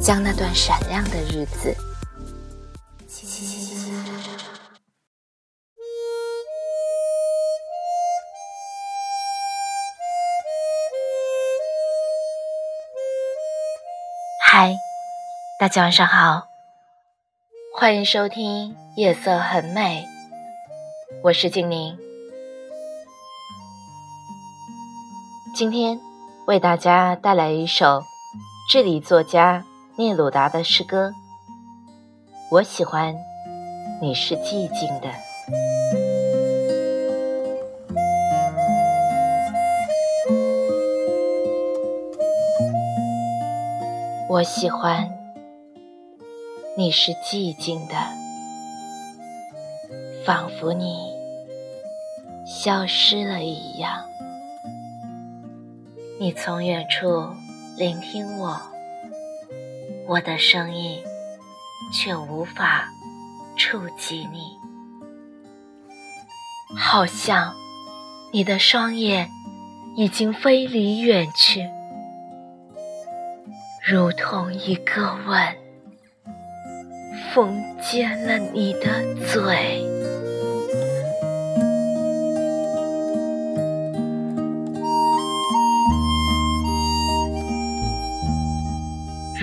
将那段闪亮的日子。嗨，大家晚上好，欢迎收听《夜色很美》，我是静宁。今天为大家带来一首智利作家。聂鲁达的诗歌，我喜欢。你是寂静的，我喜欢。你是寂静的，仿佛你消失了一样。你从远处聆听我。我的声音却无法触及你，好像你的双眼已经飞离远去，如同一个吻封缄了你的嘴。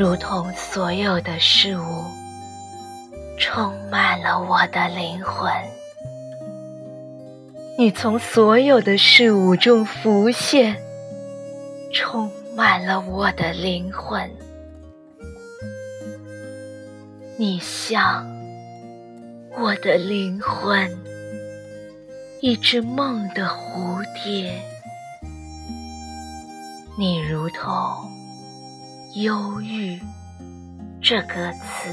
如同所有的事物充满了我的灵魂，你从所有的事物中浮现，充满了我的灵魂。你像我的灵魂，一只梦的蝴蝶，你如同。忧郁这个词，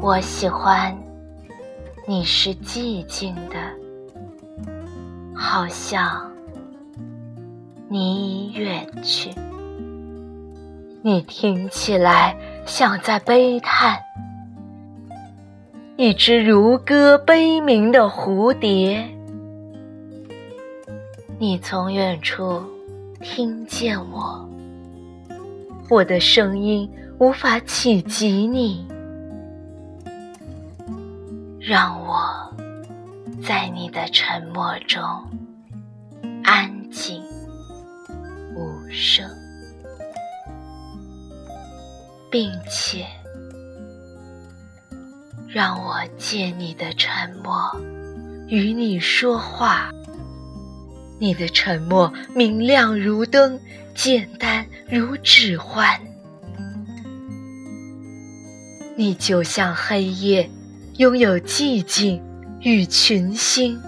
我喜欢。你是寂静的，好像你已远去。你听起来像在悲叹。一只如歌悲鸣的蝴蝶，你从远处听见我，我的声音无法企及你，让我在你的沉默中安静无声，并且。让我借你的沉默与你说话。你的沉默明亮如灯，简单如指环。你就像黑夜，拥有寂静与群星。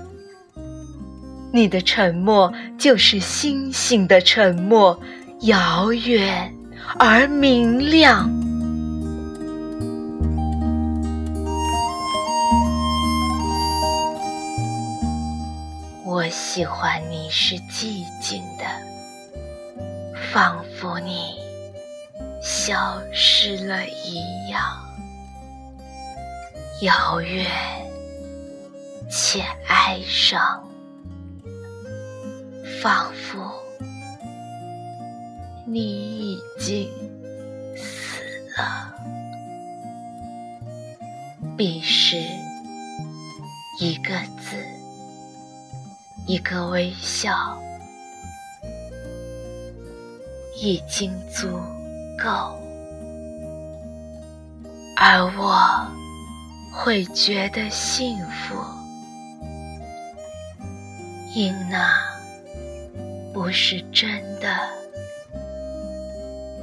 你的沉默就是星星的沉默，遥远而明亮。我喜欢你是寂静的，仿佛你消失了一样，遥远且哀伤，仿佛你已经死了。彼时，一个字。一个微笑已经足够，而我会觉得幸福，因那不是真的，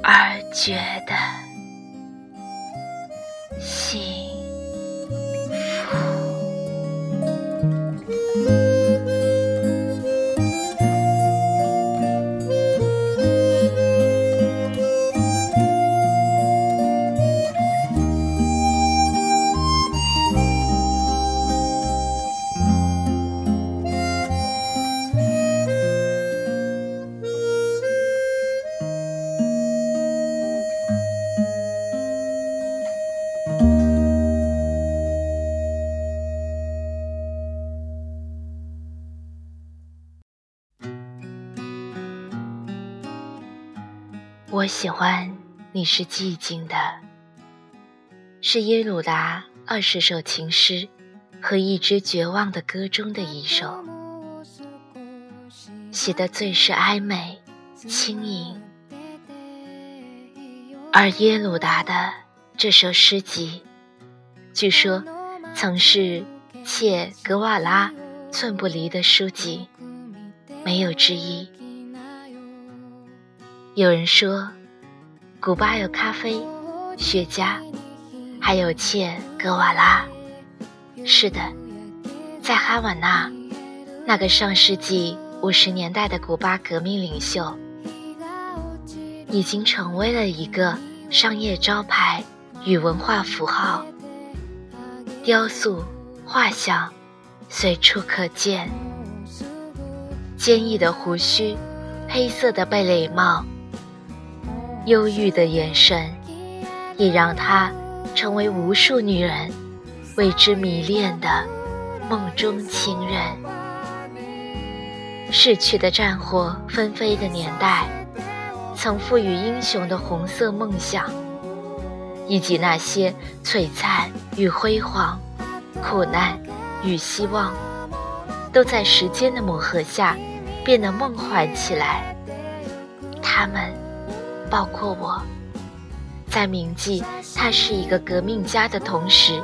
而觉得幸。我喜欢你是寂静的，是耶鲁达二十首情诗和一支绝望的歌中的一首，写的最是哀美轻盈。而耶鲁达的这首诗集，据说曾是切格瓦拉寸不离的书籍，没有之一。有人说，古巴有咖啡、雪茄，还有切格瓦拉。是的，在哈瓦那，那个上世纪五十年代的古巴革命领袖，已经成为了一个商业招牌与文化符号。雕塑、画像随处可见，坚毅的胡须，黑色的贝雷帽。忧郁的眼神，也让他成为无数女人为之迷恋的梦中情人。逝去的战火纷飞的年代，曾赋予英雄的红色梦想，以及那些璀璨与辉煌、苦难与希望，都在时间的磨合下变得梦幻起来。他们。包括我，在铭记他是一个革命家的同时，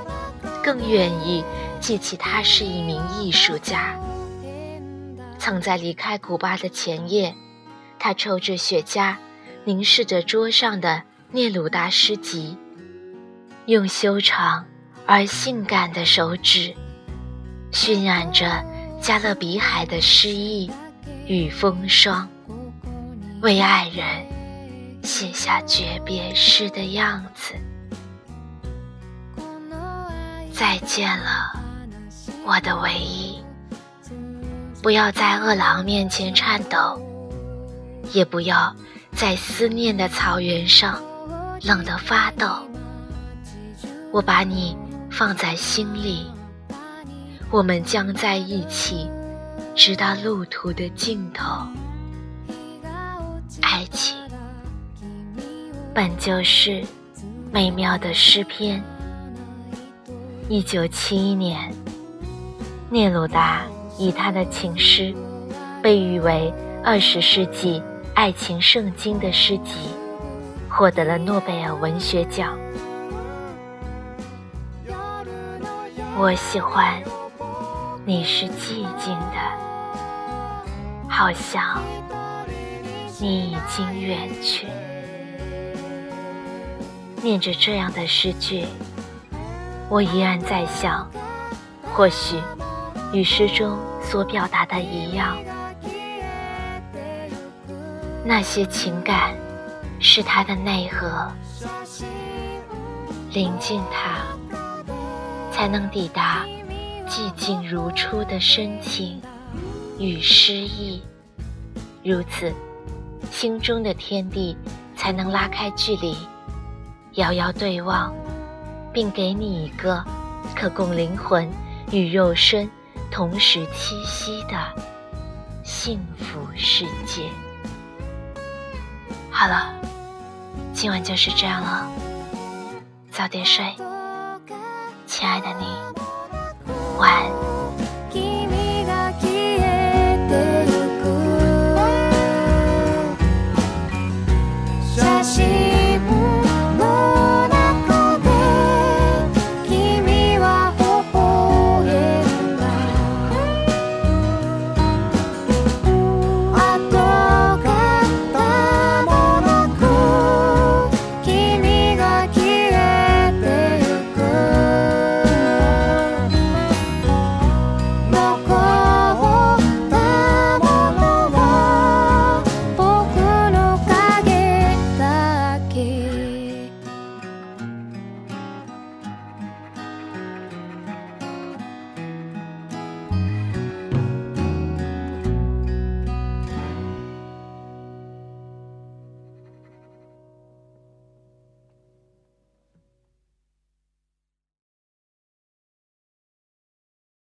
更愿意记起他是一名艺术家。曾在离开古巴的前夜，他抽着雪茄，凝视着桌上的聂鲁达诗集，用修长而性感的手指，渲染着加勒比海的诗意与风霜，为爱人。写下诀别诗的样子。再见了，我的唯一。不要在饿狼面前颤抖，也不要在思念的草原上冷得发抖。我把你放在心里，我们将在一起，直到路途的尽头。爱情。本就是美妙的诗篇。一九七一年，聂鲁达以他的情诗，被誉为二十世纪爱情圣经的诗集，获得了诺贝尔文学奖。我喜欢你是寂静的，好像你已经远去。念着这样的诗句，我依然在想，或许与诗中所表达的一样，那些情感是它的内核，临近它，才能抵达寂静如初的深情与诗意，如此，心中的天地才能拉开距离。遥遥对望，并给你一个可供灵魂与肉身同时栖息的幸福世界。好了，今晚就是这样了，早点睡，亲爱的你，晚安。